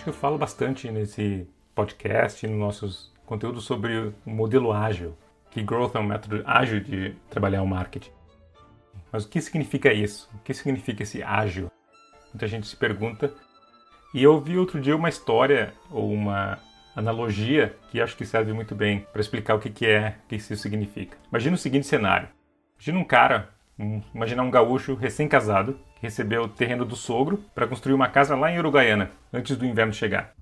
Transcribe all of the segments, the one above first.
Acho que eu falo bastante nesse podcast, nos nossos conteúdos sobre o modelo ágil, que growth é um método ágil de trabalhar o marketing. Mas o que significa isso? O que significa esse ágil? Muita gente se pergunta. E eu ouvi outro dia uma história ou uma analogia que acho que serve muito bem para explicar o que é, o que isso significa. Imagina o seguinte cenário. Imagina um cara, um, imagina um gaúcho recém-casado que recebeu o terreno do sogro para construir uma casa lá em Uruguaiana, antes do inverno chegar.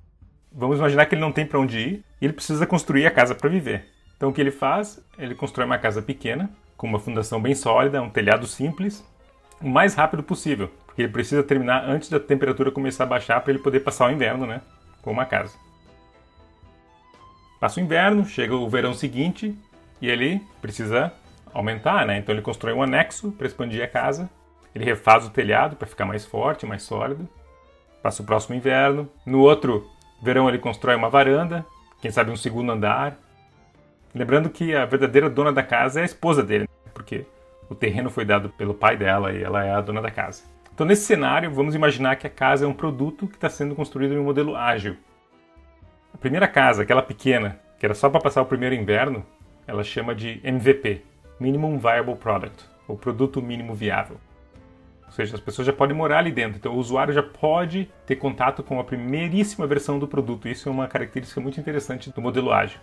Vamos imaginar que ele não tem para onde ir e ele precisa construir a casa para viver. Então o que ele faz? Ele constrói uma casa pequena, com uma fundação bem sólida, um telhado simples, o mais rápido possível, porque ele precisa terminar antes da temperatura começar a baixar para ele poder passar o inverno, né, com uma casa. Passa o inverno, chega o verão seguinte e ele precisa aumentar, né? Então ele constrói um anexo para expandir a casa. Ele refaz o telhado para ficar mais forte, mais sólido. Passa o próximo inverno. No outro verão ele constrói uma varanda, quem sabe um segundo andar. Lembrando que a verdadeira dona da casa é a esposa dele, porque o terreno foi dado pelo pai dela e ela é a dona da casa. Então, nesse cenário, vamos imaginar que a casa é um produto que está sendo construído em um modelo ágil. A primeira casa, aquela pequena, que era só para passar o primeiro inverno, ela chama de MVP Minimum Viable Product ou produto mínimo viável. Ou seja, as pessoas já podem morar ali dentro, então o usuário já pode ter contato com a primeiríssima versão do produto. Isso é uma característica muito interessante do modelo ágil.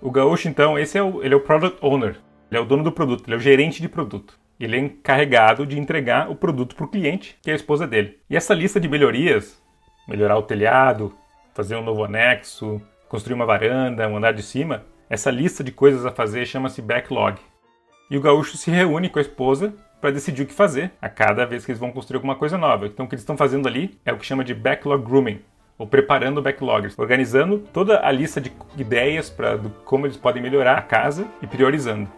O Gaúcho, então, esse é o, ele é o Product Owner, ele é o dono do produto, ele é o gerente de produto. Ele é encarregado de entregar o produto para o cliente, que é a esposa dele. E essa lista de melhorias, melhorar o telhado, fazer um novo anexo, construir uma varanda, um andar de cima, essa lista de coisas a fazer chama-se backlog. E o gaúcho se reúne com a esposa para decidir o que fazer a cada vez que eles vão construir alguma coisa nova. Então o que eles estão fazendo ali é o que chama de backlog grooming, ou preparando backloggers, organizando toda a lista de ideias para como eles podem melhorar a casa e priorizando.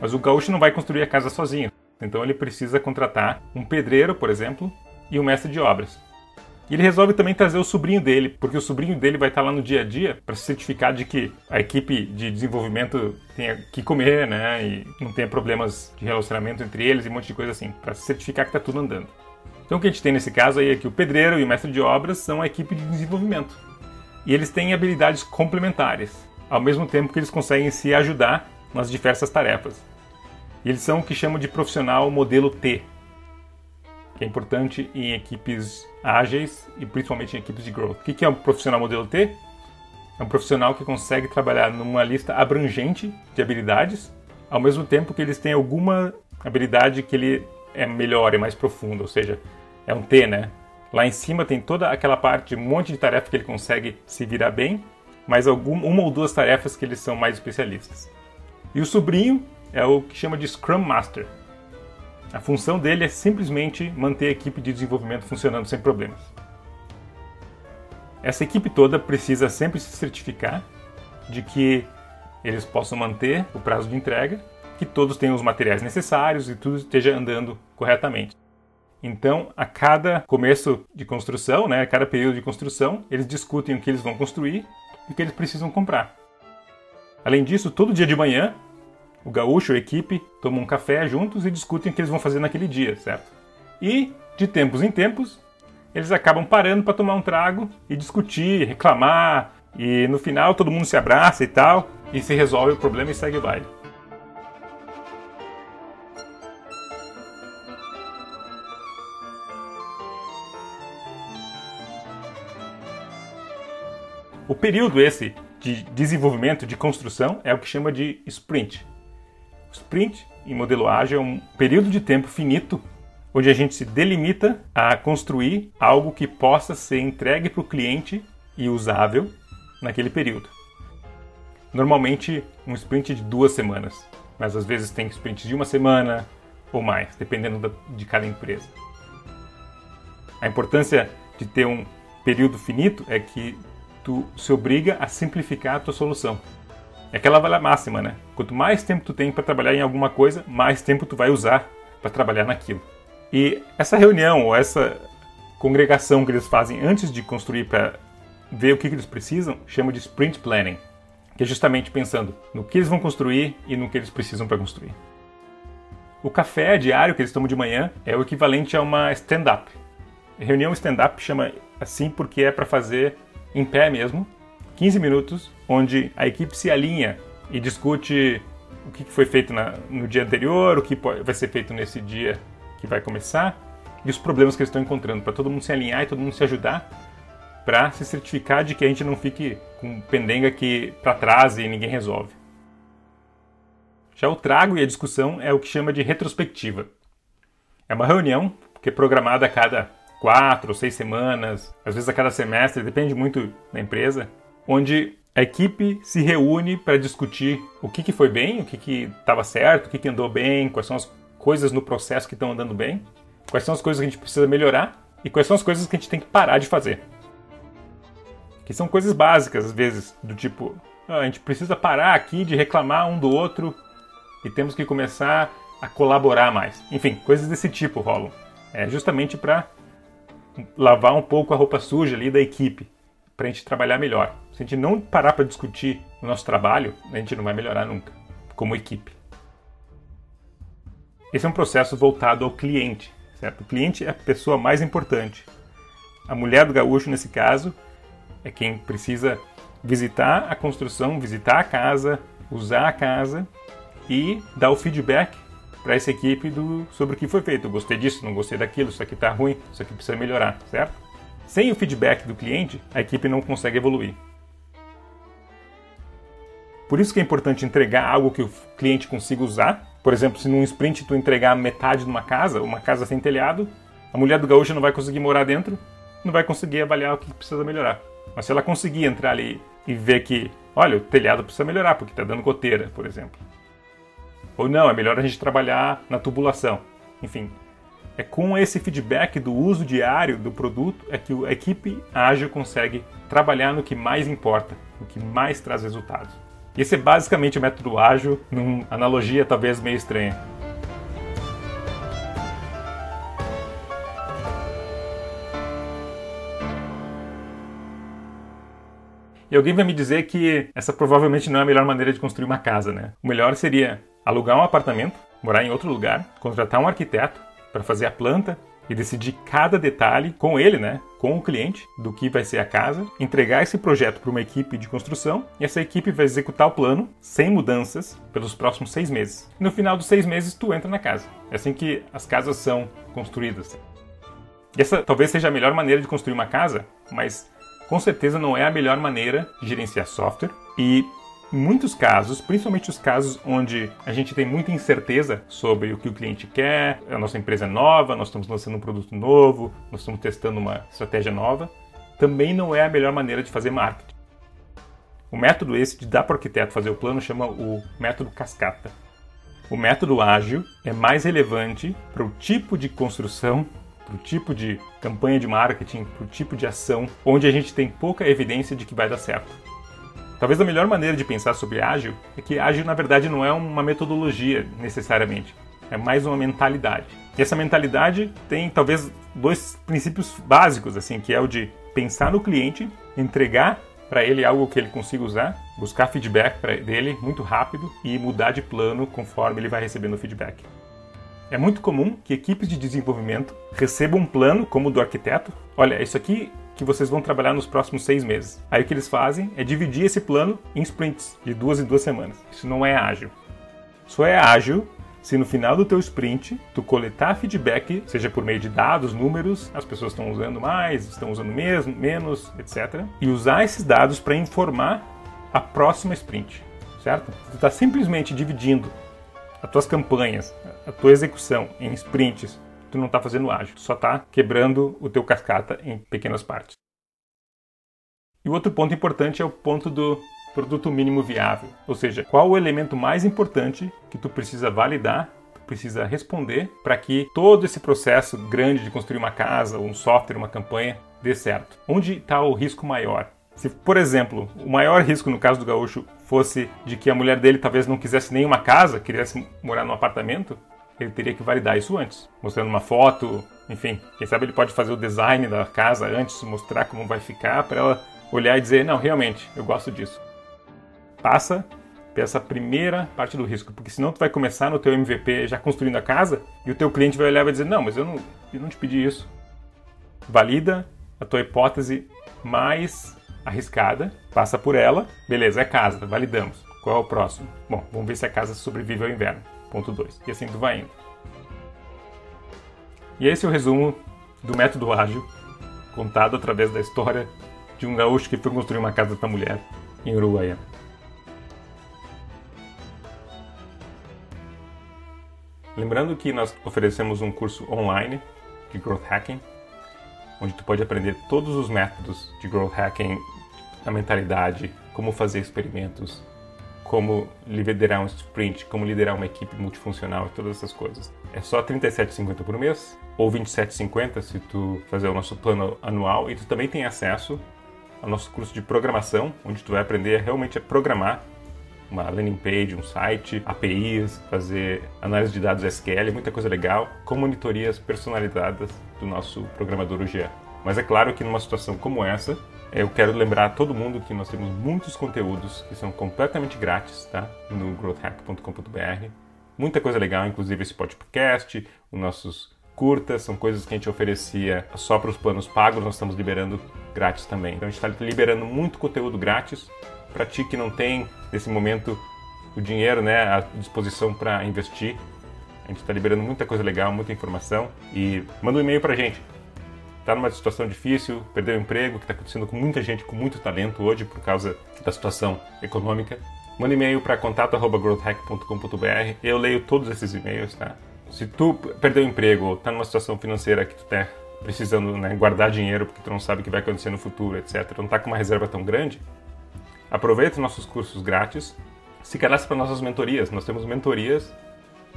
Mas o gaúcho não vai construir a casa sozinho. Então ele precisa contratar um pedreiro, por exemplo, e um mestre de obras. E ele resolve também trazer o sobrinho dele, porque o sobrinho dele vai estar lá no dia a dia para se certificar de que a equipe de desenvolvimento tenha que comer, né? E não tenha problemas de relacionamento entre eles e um monte de coisa assim, para se certificar que está tudo andando. Então o que a gente tem nesse caso aí é que o pedreiro e o mestre de obras são a equipe de desenvolvimento. E eles têm habilidades complementares, ao mesmo tempo que eles conseguem se ajudar nas diversas tarefas. Eles são o que chamam de profissional modelo T, que é importante em equipes ágeis e principalmente em equipes de growth. O que é um profissional modelo T? É um profissional que consegue trabalhar numa lista abrangente de habilidades, ao mesmo tempo que eles têm alguma habilidade que ele é melhor, é mais profunda, ou seja, é um T, né? Lá em cima tem toda aquela parte, um monte de tarefas que ele consegue se virar bem, mas alguma, uma ou duas tarefas que eles são mais especialistas. E o sobrinho é o que chama de Scrum Master. A função dele é simplesmente manter a equipe de desenvolvimento funcionando sem problemas. Essa equipe toda precisa sempre se certificar de que eles possam manter o prazo de entrega, que todos tenham os materiais necessários e tudo esteja andando corretamente. Então, a cada começo de construção, né, a cada período de construção, eles discutem o que eles vão construir e o que eles precisam comprar. Além disso, todo dia de manhã, o gaúcho, a equipe, tomam um café juntos e discutem o que eles vão fazer naquele dia, certo? E, de tempos em tempos, eles acabam parando para tomar um trago e discutir, reclamar, e no final todo mundo se abraça e tal, e se resolve o problema e segue o baile. O período esse de desenvolvimento, de construção, é o que chama de sprint. O sprint em modelo ágil é um período de tempo finito onde a gente se delimita a construir algo que possa ser entregue para o cliente e usável naquele período. Normalmente um sprint de duas semanas, mas às vezes tem sprints de uma semana ou mais, dependendo de cada empresa. A importância de ter um período finito é que tu se obriga a simplificar a tua solução. É aquela valha máxima, né? Quanto mais tempo tu tem para trabalhar em alguma coisa, mais tempo tu vai usar para trabalhar naquilo. E essa reunião ou essa congregação que eles fazem antes de construir para ver o que, que eles precisam, chama de sprint planning. que é justamente pensando no que eles vão construir e no que eles precisam para construir. O café diário que eles tomam de manhã é o equivalente a uma stand-up. Reunião stand-up chama assim porque é para fazer em pé mesmo, 15 minutos, onde a equipe se alinha e discute o que foi feito na, no dia anterior, o que vai ser feito nesse dia que vai começar e os problemas que eles estão encontrando, para todo mundo se alinhar e todo mundo se ajudar para se certificar de que a gente não fique com pendenga que para trás e ninguém resolve. Já o trago e a discussão é o que chama de retrospectiva. É uma reunião que é programada a cada quatro ou seis semanas, às vezes a cada semestre, depende muito da empresa, onde a equipe se reúne para discutir o que, que foi bem, o que estava certo, o que, que andou bem, quais são as coisas no processo que estão andando bem, quais são as coisas que a gente precisa melhorar e quais são as coisas que a gente tem que parar de fazer. Que são coisas básicas, às vezes, do tipo, ah, a gente precisa parar aqui de reclamar um do outro e temos que começar a colaborar mais. Enfim, coisas desse tipo rolam. É justamente para lavar um pouco a roupa suja ali da equipe, para a gente trabalhar melhor. Se a gente não parar para discutir o nosso trabalho, a gente não vai melhorar nunca, como equipe. Esse é um processo voltado ao cliente, certo? O cliente é a pessoa mais importante. A mulher do gaúcho, nesse caso, é quem precisa visitar a construção, visitar a casa, usar a casa e dar o feedback para essa equipe do, sobre o que foi feito. Eu gostei disso, não gostei daquilo, isso aqui está ruim, isso aqui precisa melhorar, certo? Sem o feedback do cliente, a equipe não consegue evoluir. Por isso que é importante entregar algo que o cliente consiga usar. Por exemplo, se num sprint tu entregar metade de uma casa, uma casa sem telhado, a mulher do gaúcho não vai conseguir morar dentro, não vai conseguir avaliar o que precisa melhorar. Mas se ela conseguir entrar ali e ver que, olha, o telhado precisa melhorar porque está dando goteira, por exemplo. Ou não, é melhor a gente trabalhar na tubulação. Enfim, é com esse feedback do uso diário do produto é que a equipe ágil consegue trabalhar no que mais importa, no que mais traz resultados. Esse é basicamente o método ágil, numa analogia talvez meio estranha. E alguém vai me dizer que essa provavelmente não é a melhor maneira de construir uma casa, né? O melhor seria alugar um apartamento, morar em outro lugar, contratar um arquiteto para fazer a planta, e decidir cada detalhe com ele, né, com o cliente, do que vai ser a casa, entregar esse projeto para uma equipe de construção e essa equipe vai executar o plano sem mudanças pelos próximos seis meses. E no final dos seis meses tu entra na casa. É assim que as casas são construídas. E essa talvez seja a melhor maneira de construir uma casa, mas com certeza não é a melhor maneira de gerenciar software e muitos casos, principalmente os casos onde a gente tem muita incerteza sobre o que o cliente quer, a nossa empresa é nova, nós estamos lançando um produto novo, nós estamos testando uma estratégia nova, também não é a melhor maneira de fazer marketing. O método esse de dar para o arquiteto fazer o plano chama o método cascata. O método ágil é mais relevante para o tipo de construção, para o tipo de campanha de marketing, para o tipo de ação onde a gente tem pouca evidência de que vai dar certo. Talvez a melhor maneira de pensar sobre ágil é que ágil na verdade não é uma metodologia necessariamente, é mais uma mentalidade. E essa mentalidade tem talvez dois princípios básicos, assim, que é o de pensar no cliente, entregar para ele algo que ele consiga usar, buscar feedback dele muito rápido e mudar de plano conforme ele vai recebendo feedback. É muito comum que equipes de desenvolvimento recebam um plano como o do arquiteto. Olha, isso aqui que vocês vão trabalhar nos próximos seis meses. Aí o que eles fazem é dividir esse plano em sprints, de duas em duas semanas. Isso não é ágil. Só é ágil se no final do teu sprint tu coletar feedback, seja por meio de dados, números, as pessoas estão usando mais, estão usando mesmo, menos, etc. E usar esses dados para informar a próxima sprint, certo? Tu está simplesmente dividindo as tuas campanhas, a tua execução em sprints tu não está fazendo ágil, tu só está quebrando o teu cascata em pequenas partes. E o outro ponto importante é o ponto do produto mínimo viável, ou seja, qual o elemento mais importante que tu precisa validar, precisa responder para que todo esse processo grande de construir uma casa, um software, uma campanha dê certo. Onde está o risco maior? Se, por exemplo, o maior risco no caso do gaúcho fosse de que a mulher dele talvez não quisesse nenhuma casa, quisesse morar num apartamento, ele teria que validar isso antes, mostrando uma foto, enfim, quem sabe ele pode fazer o design da casa antes, mostrar como vai ficar para ela olhar e dizer, não, realmente, eu gosto disso. passa essa primeira parte do risco, porque senão tu vai começar no teu MVP já construindo a casa e o teu cliente vai olhar e vai dizer, não, mas eu não, eu não te pedi isso. Valida a tua hipótese mais arriscada, passa por ela, beleza, é casa, validamos. Qual é o próximo? Bom, vamos ver se a casa sobrevive ao inverno. Ponto 2. E assim tu vai indo. E esse é o resumo do método ágil, contado através da história de um gaúcho que foi construir uma casa para mulher em Uruguaiana. Lembrando que nós oferecemos um curso online de Growth Hacking, onde tu pode aprender todos os métodos de Growth Hacking, a mentalidade, como fazer experimentos, como liderar um sprint, como liderar uma equipe multifuncional e todas essas coisas. É só R$ 37,50 por mês ou R$ 27,50 se tu fazer o nosso plano anual e tu também tem acesso ao nosso curso de programação, onde tu vai aprender realmente a programar uma landing page, um site, APIs, fazer análise de dados SQL, muita coisa legal, com monitorias personalizadas do nosso programador UGA. Mas é claro que numa situação como essa, eu quero lembrar a todo mundo que nós temos muitos conteúdos que são completamente grátis, tá? No growthhack.com.br. Muita coisa legal, inclusive esse podcast, os nossos curtas, são coisas que a gente oferecia só para os planos pagos, nós estamos liberando grátis também. Então a gente está liberando muito conteúdo grátis para ti que não tem nesse momento o dinheiro né, à disposição para investir. A gente está liberando muita coisa legal, muita informação e manda um e-mail para a gente. Está numa situação difícil, perdeu o emprego, que está acontecendo com muita gente com muito talento hoje por causa da situação econômica. Manda e-mail para contato@growthhack.com.br. Eu leio todos esses e-mails, tá? Se tu perdeu o emprego ou está numa situação financeira que tu está precisando né, guardar dinheiro porque tu não sabe o que vai acontecer no futuro, etc. Não está com uma reserva tão grande, Aproveita nossos cursos grátis, se cadastre para nossas mentorias. Nós temos mentorias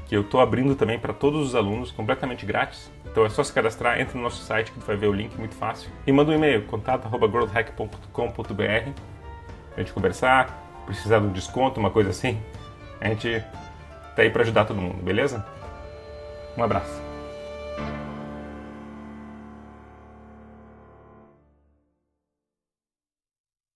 que eu estou abrindo também para todos os alunos, completamente grátis. Então é só se cadastrar, entra no nosso site que tu vai ver o link, muito fácil. E manda um e-mail, contato.growthhack.com.br a gente conversar, precisar de um desconto, uma coisa assim. A gente tá aí para ajudar todo mundo, beleza? Um abraço.